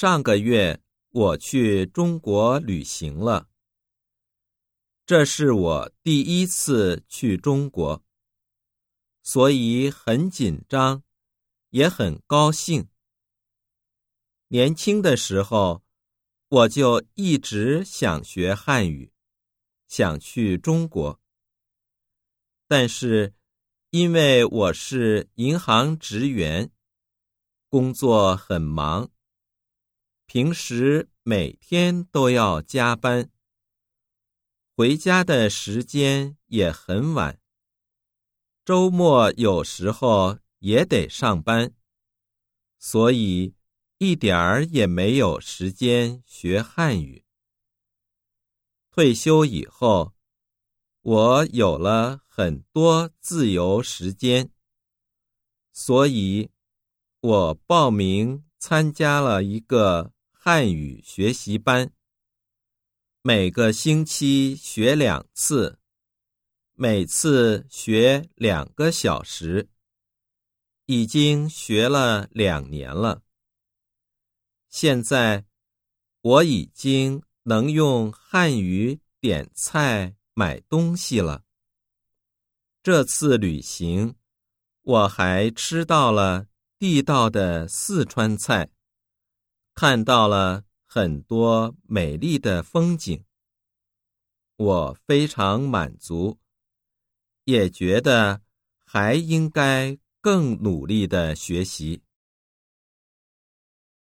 上个月我去中国旅行了，这是我第一次去中国，所以很紧张，也很高兴。年轻的时候，我就一直想学汉语，想去中国，但是因为我是银行职员，工作很忙。平时每天都要加班，回家的时间也很晚。周末有时候也得上班，所以一点儿也没有时间学汉语。退休以后，我有了很多自由时间，所以我报名参加了一个。汉语学习班，每个星期学两次，每次学两个小时，已经学了两年了。现在我已经能用汉语点菜、买东西了。这次旅行，我还吃到了地道的四川菜。看到了很多美丽的风景，我非常满足，也觉得还应该更努力的学习。